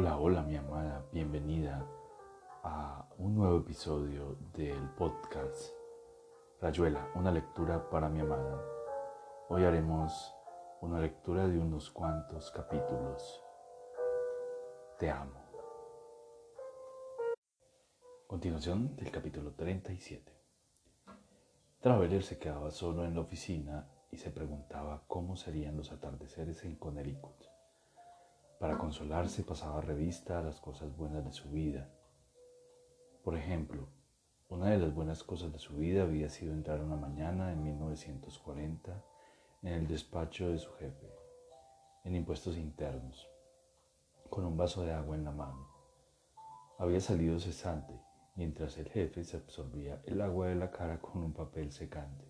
Hola, hola mi amada, bienvenida a un nuevo episodio del podcast Rayuela, una lectura para mi amada. Hoy haremos una lectura de unos cuantos capítulos. Te amo. Continuación del capítulo 37. Traveler se quedaba solo en la oficina y se preguntaba cómo serían los atardeceres en Connecticut. Para consolarse pasaba revista a las cosas buenas de su vida. Por ejemplo, una de las buenas cosas de su vida había sido entrar una mañana en 1940 en el despacho de su jefe, en impuestos internos, con un vaso de agua en la mano. Había salido cesante, mientras el jefe se absorbía el agua de la cara con un papel secante.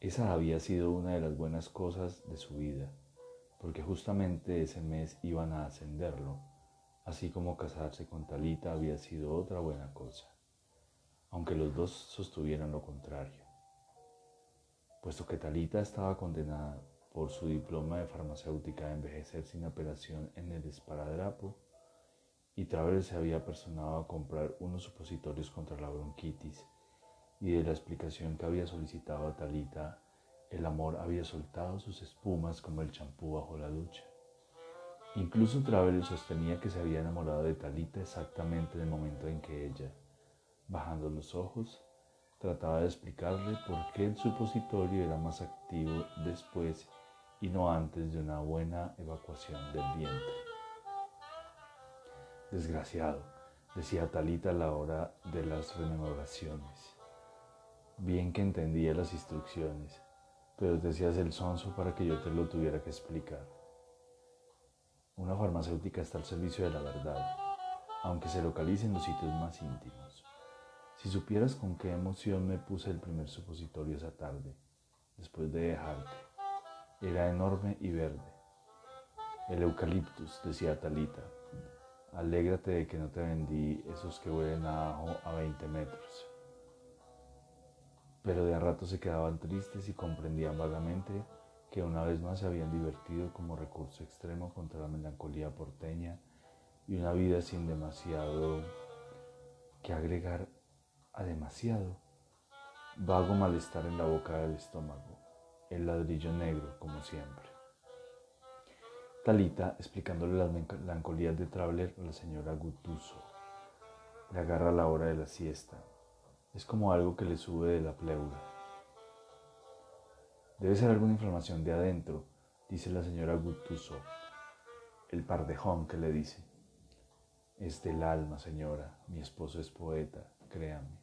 Esa había sido una de las buenas cosas de su vida porque justamente ese mes iban a ascenderlo, así como casarse con Talita había sido otra buena cosa, aunque los dos sostuvieran lo contrario. Puesto que Talita estaba condenada por su diploma de farmacéutica a envejecer sin apelación en el esparadrapo, y Traver se había personado a comprar unos supositorios contra la bronquitis, y de la explicación que había solicitado a Talita el amor había soltado sus espumas como el champú bajo la ducha. Incluso Travel sostenía que se había enamorado de Talita exactamente en el momento en que ella, bajando los ojos, trataba de explicarle por qué el supositorio era más activo después y no antes de una buena evacuación del vientre. Desgraciado, decía Talita a la hora de las rememoraciones. Bien que entendía las instrucciones, pero te hacías el sonso para que yo te lo tuviera que explicar. Una farmacéutica está al servicio de la verdad, aunque se localice en los sitios más íntimos. Si supieras con qué emoción me puse el primer supositorio esa tarde, después de dejarte, era enorme y verde. El eucaliptus, decía Talita. Alégrate de que no te vendí esos que huelen a ajo a 20 metros pero de a rato se quedaban tristes y comprendían vagamente que una vez más se habían divertido como recurso extremo contra la melancolía porteña y una vida sin demasiado que agregar a demasiado. Vago malestar en la boca del estómago, el ladrillo negro como siempre. Talita, explicándole las melancolías de Traveler a la señora Gutuso, le agarra la hora de la siesta es como algo que le sube de la pleura. Debe ser alguna inflamación de adentro, dice la señora Gutuso. El pardejón que le dice. Es del alma, señora. Mi esposo es poeta, créame.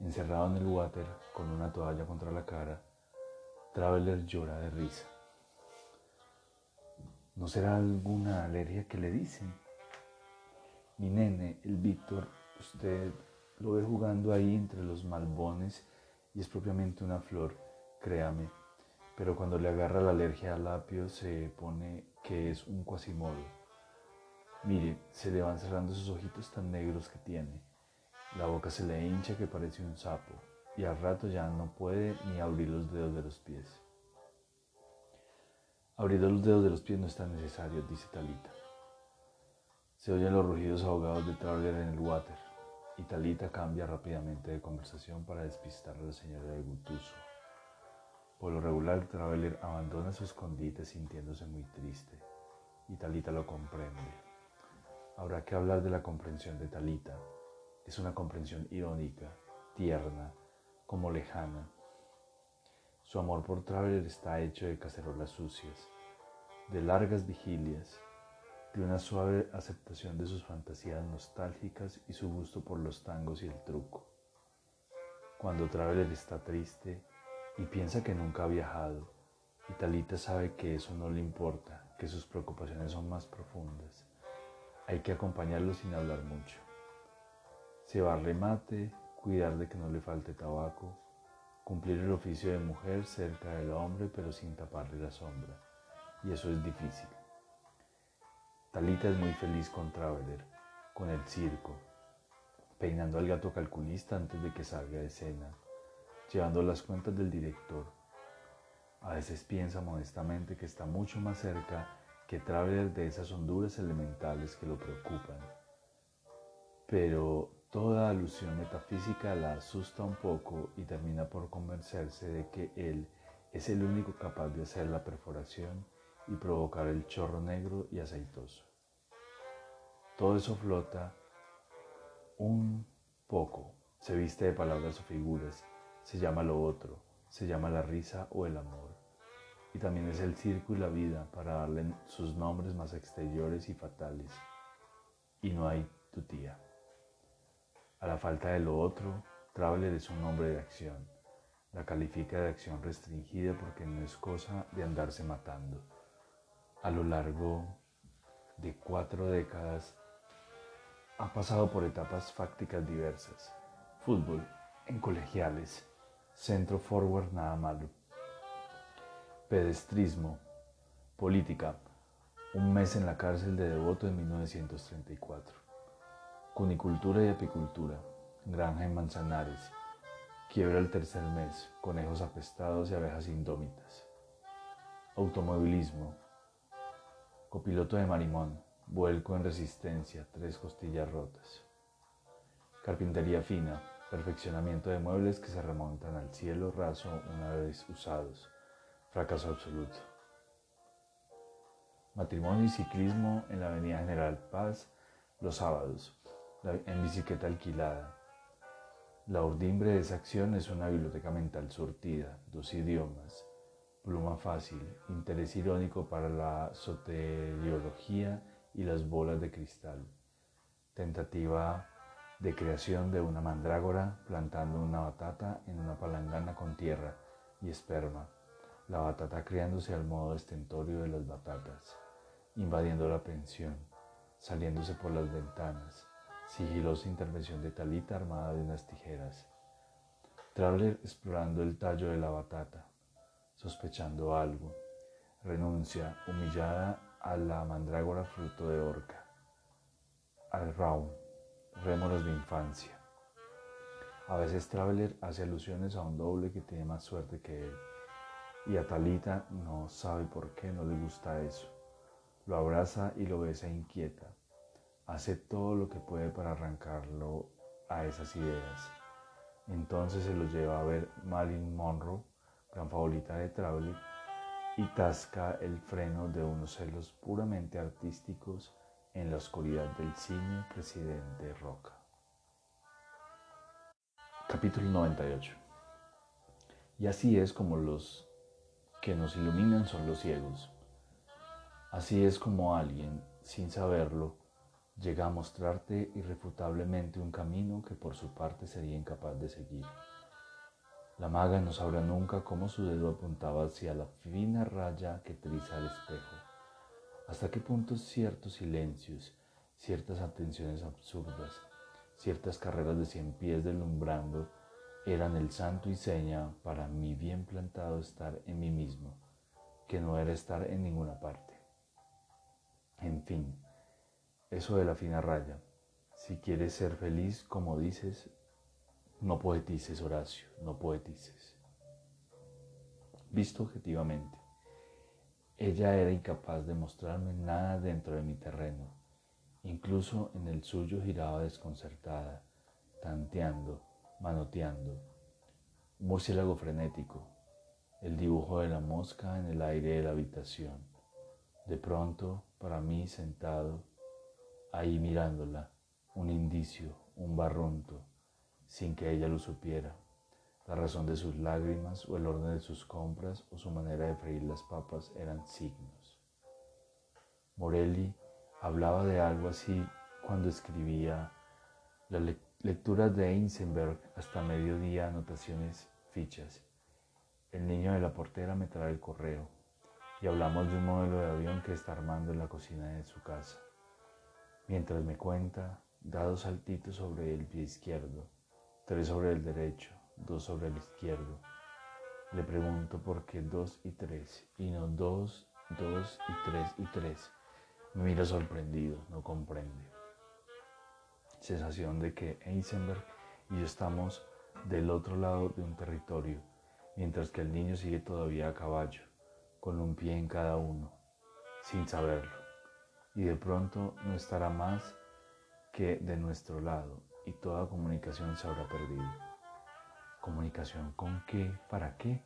Encerrado en el water, con una toalla contra la cara, Traveler llora de risa. ¿No será alguna alergia que le dicen? Mi nene, el Víctor, usted lo ve jugando ahí entre los malbones y es propiamente una flor, créame. Pero cuando le agarra la alergia al apio se pone que es un cuasimodo. Mire, se le van cerrando esos ojitos tan negros que tiene. La boca se le hincha que parece un sapo y al rato ya no puede ni abrir los dedos de los pies. Abrir los dedos de los pies no es tan necesario, dice Talita. Se oyen los rugidos ahogados de Traveler en el water y Talita cambia rápidamente de conversación para despistar a la señora de Gutuso. Por lo regular, Traveler abandona su escondite sintiéndose muy triste, y Talita lo comprende. Habrá que hablar de la comprensión de Talita. Es una comprensión irónica, tierna, como lejana. Su amor por Traveler está hecho de cacerolas sucias, de largas vigilias, de una suave aceptación de sus fantasías nostálgicas y su gusto por los tangos y el truco. Cuando Traveler está triste y piensa que nunca ha viajado, y Talita sabe que eso no le importa, que sus preocupaciones son más profundas, hay que acompañarlo sin hablar mucho. Se va remate, cuidar de que no le falte tabaco, cumplir el oficio de mujer cerca del hombre pero sin taparle la sombra, y eso es difícil. Talita es muy feliz con Traveler, con el circo, peinando al gato calculista antes de que salga de escena, llevando las cuentas del director. A veces piensa modestamente que está mucho más cerca que Traveler de esas honduras elementales que lo preocupan. Pero toda alusión metafísica la asusta un poco y termina por convencerse de que él es el único capaz de hacer la perforación y provocar el chorro negro y aceitoso. Todo eso flota un poco, se viste de palabras o figuras, se llama lo otro, se llama la risa o el amor. Y también es el circo y la vida para darle sus nombres más exteriores y fatales. Y no hay tu tía. A la falta de lo otro, Traveler es un de acción. La califica de acción restringida porque no es cosa de andarse matando. A lo largo de cuatro décadas ha pasado por etapas fácticas diversas. Fútbol, en colegiales, centro forward nada malo. Pedestrismo, política, un mes en la cárcel de Devoto en 1934. Cunicultura y apicultura, granja en Manzanares, quiebra el tercer mes, conejos apestados y abejas indómitas. Automovilismo, copiloto de Marimón, vuelco en resistencia, tres costillas rotas. Carpintería fina, perfeccionamiento de muebles que se remontan al cielo raso una vez usados, fracaso absoluto. Matrimonio y ciclismo en la Avenida General Paz los sábados, en bicicleta alquilada. La urdimbre de esa acción es una biblioteca mental surtida, dos idiomas, pluma fácil, interés irónico para la soteriología y las bolas de cristal, tentativa de creación de una mandrágora plantando una batata en una palangana con tierra y esperma, la batata criándose al modo estentorio de las batatas, invadiendo la pensión, saliéndose por las ventanas, sigilosa intervención de Talita armada de unas tijeras, Traveler explorando el tallo de la batata, sospechando algo, renuncia humillada a la mandrágora fruto de orca, al round, rémoras de infancia. A veces Traveler hace alusiones a un doble que tiene más suerte que él, y a Talita no sabe por qué no le gusta eso. Lo abraza y lo besa inquieta. Hace todo lo que puede para arrancarlo a esas ideas. Entonces se lo lleva a ver Marilyn Monroe, gran favorita de Traveler, y tasca el freno de unos celos puramente artísticos en la oscuridad del cine Presidente Roca. Capítulo 98 Y así es como los que nos iluminan son los ciegos. Así es como alguien, sin saberlo, llega a mostrarte irrefutablemente un camino que por su parte sería incapaz de seguir. La maga no sabrá nunca cómo su dedo apuntaba hacia la fina raya que triza el espejo, hasta qué punto ciertos silencios, ciertas atenciones absurdas, ciertas carreras de cien pies deslumbrando eran el santo y seña para mi bien plantado estar en mí mismo, que no era estar en ninguna parte. En fin, eso de la fina raya. Si quieres ser feliz, como dices, no poetices, Horacio, no poetices. Visto objetivamente, ella era incapaz de mostrarme nada dentro de mi terreno. Incluso en el suyo giraba desconcertada, tanteando, manoteando. Un murciélago frenético, el dibujo de la mosca en el aire de la habitación. De pronto, para mí sentado, ahí mirándola, un indicio, un barrunto, sin que ella lo supiera. La razón de sus lágrimas o el orden de sus compras o su manera de freír las papas eran signos. Morelli hablaba de algo así cuando escribía las lecturas de Einsenberg hasta mediodía, anotaciones, fichas. El niño de la portera me trae el correo y hablamos de un modelo de avión que está armando en la cocina de su casa. Mientras me cuenta, da dos saltitos sobre el pie izquierdo tres sobre el derecho, dos sobre el izquierdo. Le pregunto por qué dos y tres, y no dos, dos y tres y tres. Me mira sorprendido, no comprende. Sensación de que Eisenberg y yo estamos del otro lado de un territorio, mientras que el niño sigue todavía a caballo, con un pie en cada uno. sin saberlo, y de pronto no estará más que de nuestro lado y toda comunicación se habrá perdido. ¿Comunicación con qué? ¿Para qué?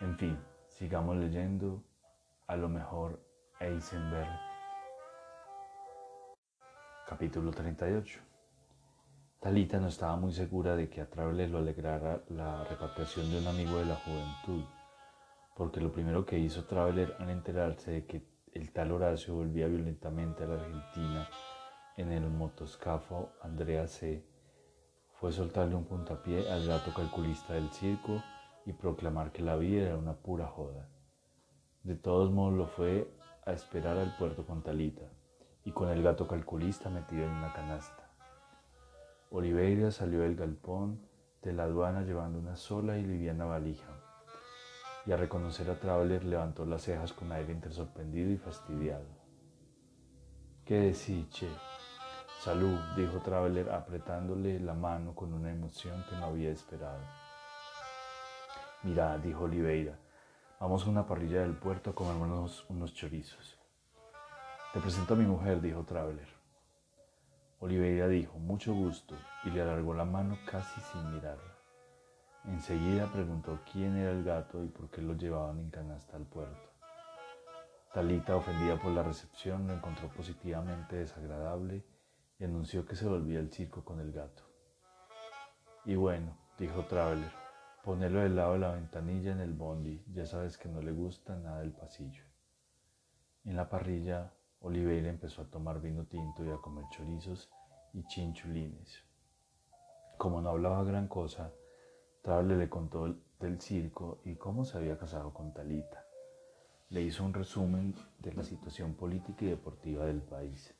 En fin, sigamos leyendo. A lo mejor Eisenberg. Capítulo 38. Talita no estaba muy segura de que a Traveler lo alegrara la repatriación de un amigo de la juventud, porque lo primero que hizo Traveler al enterarse de que el tal Horacio volvía violentamente a la Argentina en el motoscafo Andrea C. fue soltarle un puntapié al gato calculista del circo y proclamar que la vida era una pura joda. De todos modos lo fue a esperar al puerto con Talita y con el gato calculista metido en una canasta. Oliveira salió del galpón de la aduana llevando una sola y liviana valija y a reconocer a Traveler levantó las cejas con aire intersorprendido y fastidiado. ¿Qué decís, che? Salud, dijo Traveler apretándole la mano con una emoción que no había esperado. Mira, dijo Oliveira, vamos a una parrilla del puerto a comernos unos chorizos. Te presento a mi mujer, dijo Traveler. Oliveira dijo, mucho gusto, y le alargó la mano casi sin mirarla. Enseguida preguntó quién era el gato y por qué lo llevaban en canasta al puerto. Talita, ofendida por la recepción, lo encontró positivamente desagradable y anunció que se volvía al circo con el gato. Y bueno, dijo Traveler, ponelo del lado de la ventanilla en el bondi, ya sabes que no le gusta nada el pasillo. En la parrilla, Oliveira empezó a tomar vino tinto y a comer chorizos y chinchulines. Como no hablaba gran cosa, Traveler le contó del circo y cómo se había casado con Talita. Le hizo un resumen de la situación política y deportiva del país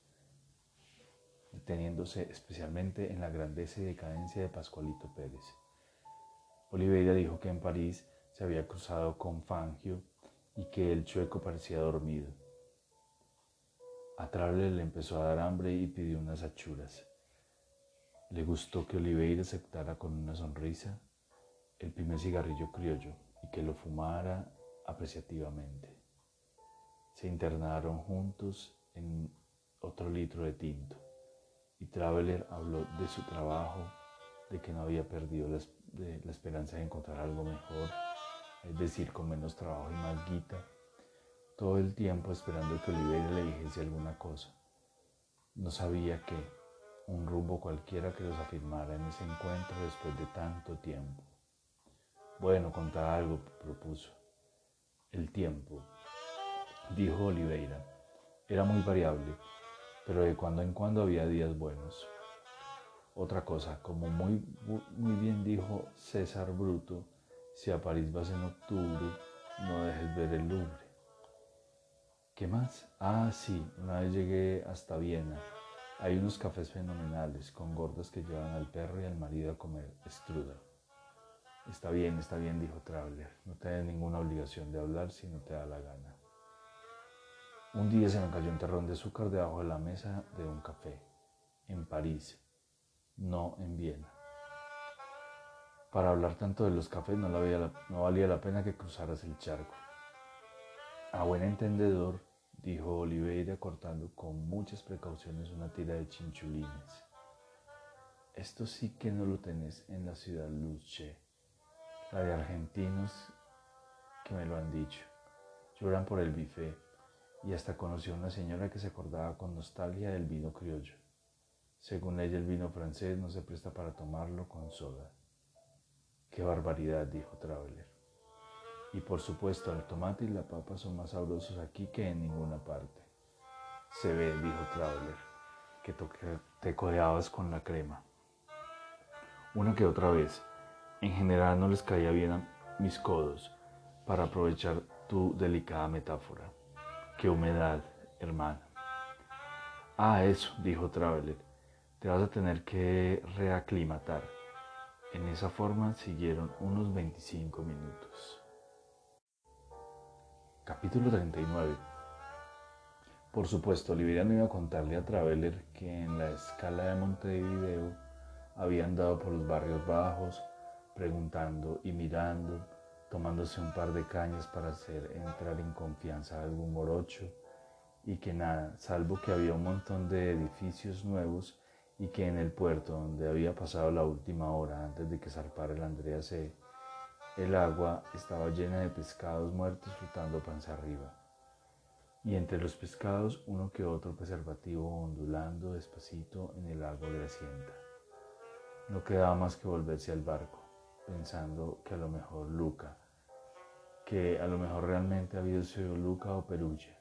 deteniéndose especialmente en la grandeza y decadencia de Pascualito Pérez. Oliveira dijo que en París se había cruzado con Fangio y que el chueco parecía dormido. A Trable le empezó a dar hambre y pidió unas achuras. Le gustó que Oliveira aceptara con una sonrisa el primer cigarrillo criollo y que lo fumara apreciativamente. Se internaron juntos en otro litro de tinto y Traveler habló de su trabajo, de que no había perdido la, esperanza de encontrar algo mejor, es decir, con menos trabajo y más guita, todo el tiempo esperando que Oliveira le dijese alguna cosa. No sabía qué, un rumbo cualquiera que los afirmara en ese encuentro después de tanto tiempo. Bueno, contar algo, propuso. El tiempo, dijo Oliveira, era muy variable pero de cuando en cuando había días buenos. Otra cosa, como muy, muy bien dijo César Bruto, si a París vas en octubre, no dejes ver el Louvre. ¿Qué más? Ah, sí, una vez llegué hasta Viena. Hay unos cafés fenomenales con gordas que llevan al perro y al marido a comer strudel. Está bien, está bien, dijo Traveler. No tienes ninguna obligación de hablar si no te da la gana. Un día se me cayó un terrón de azúcar debajo de la mesa de un café, en París, no en Viena. Para hablar tanto de los cafés no, valía la pena que cruzaras el charco. A buen entendedor, dijo Oliveira cortando con muchas precauciones una tira de chinchulines. Esto sí que no lo tenés en la ciudad Luce, la de argentinos que me lo han dicho. Lloran por el bife y hasta conoció a una señora que se acordaba con nostalgia del vino criollo. Según ella, el vino francés no se presta para tomarlo con soda. Qué barbaridad, dijo Traveler. Y por supuesto, el tomate y la papa son más sabrosos aquí que en ninguna parte. Se ve, dijo Traveler, que te codeabas con la crema. Una que otra vez. En general no les caía bien a mis codos para aprovechar tu delicada metáfora. Qué humedad, hermano. Ah, eso, dijo Traveler. Te vas a tener que reaclimatar. En esa forma siguieron unos 25 minutos. Capítulo 39. Por supuesto, Olivia no iba a contarle a Traveler que en la escala de Montevideo habían dado por los barrios bajos, preguntando y mirando tomándose un par de cañas para hacer entrar en confianza a algún morocho y que nada, salvo que había un montón de edificios nuevos y que en el puerto donde había pasado la última hora antes de que zarpara el Andrea C, el agua estaba llena de pescados muertos flotando panza arriba. Y entre los pescados uno que otro preservativo ondulando despacito en el agua grasienta. No quedaba más que volverse al barco, pensando que a lo mejor Luca, que a lo mejor realmente había sido Luca o Perugia,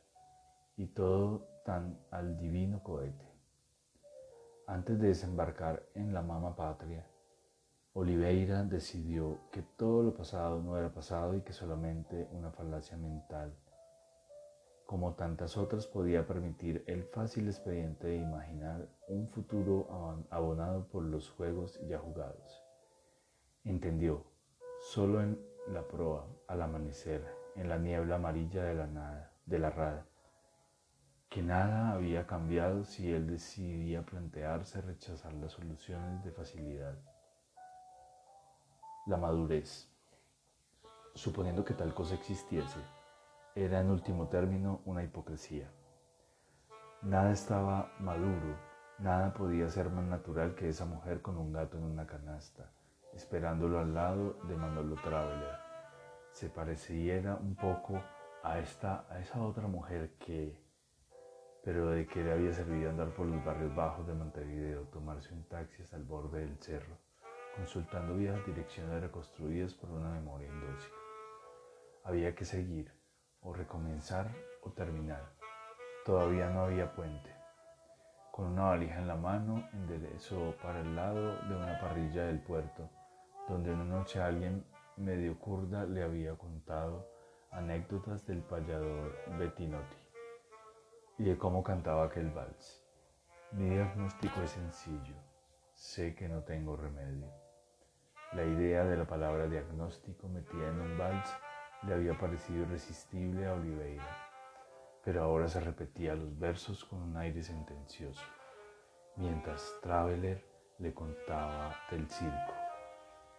y todo tan al divino cohete. Antes de desembarcar en la mama patria, Oliveira decidió que todo lo pasado no era pasado y que solamente una falacia mental, como tantas otras, podía permitir el fácil expediente de imaginar un futuro abonado por los juegos ya jugados. Entendió, solo en la proa, al amanecer, en la niebla amarilla de la nada, de la rada, que nada había cambiado si él decidía plantearse rechazar las soluciones de facilidad. La madurez. Suponiendo que tal cosa existiese, era en último término una hipocresía. Nada estaba maduro, nada podía ser más natural que esa mujer con un gato en una canasta, esperándolo al lado de Manolo Traveler. Se pareciera un poco a esta, a esa otra mujer que, pero de que le había servido andar por los barrios bajos de Montevideo, tomarse un taxi hasta el borde del cerro, consultando viejas direcciones reconstruidas por una memoria indócil. Había que seguir, o recomenzar o terminar. Todavía no había puente. Con una valija en la mano, enderezó para el lado de una parrilla del puerto, donde una noche alguien medio curda le había contado anécdotas del payador Bettinotti y de cómo cantaba aquel vals. Mi diagnóstico es sencillo. Sé que no tengo remedio. La idea de la palabra diagnóstico metida en un vals le había parecido irresistible a Oliveira, pero ahora se repetía los versos con un aire sentencioso, mientras Traveler le contaba del circo,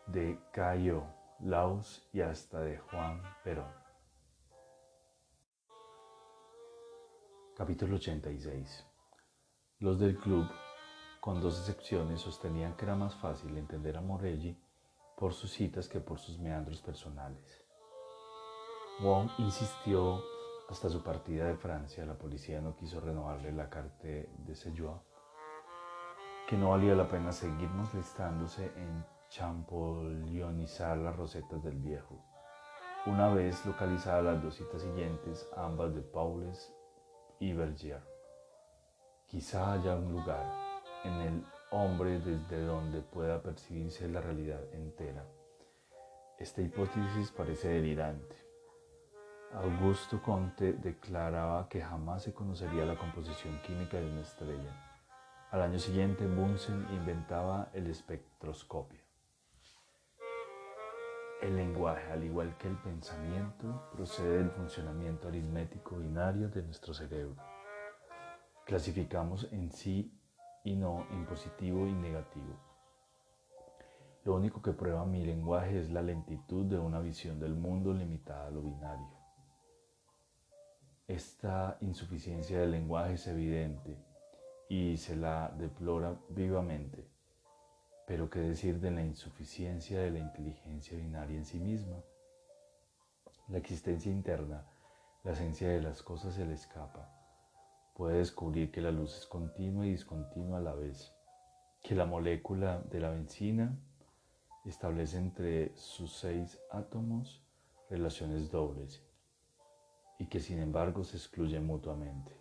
de Cayo, Laos y hasta de Juan Perón. Capítulo 86. Los del club, con dos excepciones, sostenían que era más fácil entender a Morelli por sus citas que por sus meandros personales. Wong insistió hasta su partida de Francia, la policía no quiso renovarle la carta de séjour, que no valía la pena seguirnos listándose en champollionizar las rosetas del viejo. Una vez localizadas las dos citas siguientes, ambas de Paules y Berger. Quizá haya un lugar en el hombre desde donde pueda percibirse la realidad entera. Esta hipótesis parece delirante. Augusto Conte declaraba que jamás se conocería la composición química de una estrella. Al año siguiente, Bunsen inventaba el espectroscopio. El lenguaje, al igual que el pensamiento, procede del funcionamiento aritmético binario de nuestro cerebro. Clasificamos en sí y no en positivo y negativo. Lo único que prueba mi lenguaje es la lentitud de una visión del mundo limitada a lo binario. Esta insuficiencia del lenguaje es evidente y se la deplora vivamente pero qué decir de la insuficiencia de la inteligencia binaria en sí misma. La existencia interna, la esencia de las cosas se le escapa. Puede descubrir que la luz es continua y discontinua a la vez, que la molécula de la benzina establece entre sus seis átomos relaciones dobles y que sin embargo se excluyen mutuamente.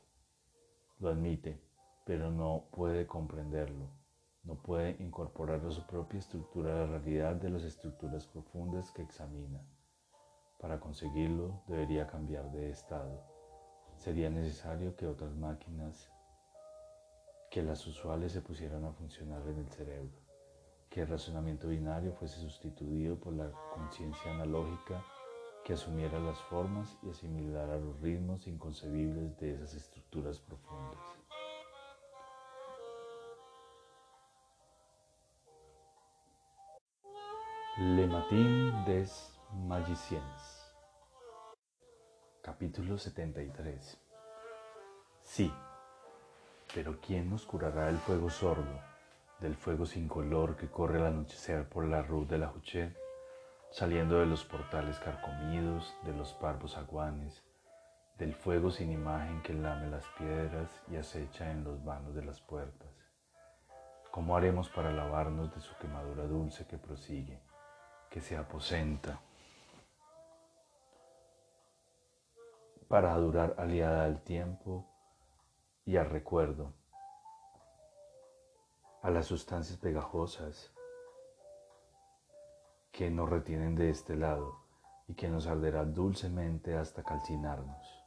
Lo admite, pero no puede comprenderlo no puede incorporar a su propia estructura la realidad de las estructuras profundas que examina. Para conseguirlo debería cambiar de estado. Sería necesario que otras máquinas que las usuales se pusieran a funcionar en el cerebro, que el razonamiento binario fuese sustituido por la conciencia analógica que asumiera las formas y asimilara los ritmos inconcebibles de esas estructuras profundas. Le Matin des Magiciens. Capítulo 73. Sí, pero ¿quién nos curará el fuego sordo, del fuego sin color que corre al anochecer por la Rue de la Huchette, saliendo de los portales carcomidos, de los parvos aguanes, del fuego sin imagen que lame las piedras y acecha en los vanos de las puertas? ¿Cómo haremos para lavarnos de su quemadura dulce que prosigue, que se aposenta? Para durar aliada al tiempo y al recuerdo, a las sustancias pegajosas que nos retienen de este lado y que nos arderá dulcemente hasta calcinarnos.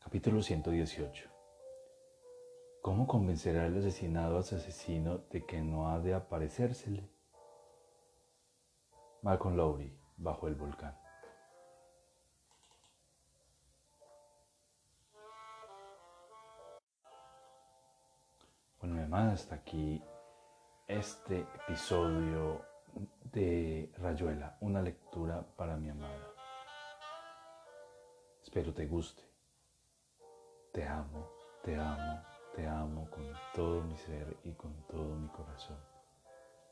Capítulo 118 ¿Cómo convencerá el asesinado a su asesino de que no ha de aparecérsele? Malcolm Lowry, bajo el volcán. Bueno, mi amada, hasta aquí este episodio de Rayuela, una lectura para mi amada. Espero te guste. Te amo, te amo, te amo con todo mi ser y con todo mi corazón.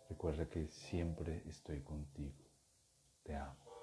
Recuerda que siempre estoy contigo. Te amo.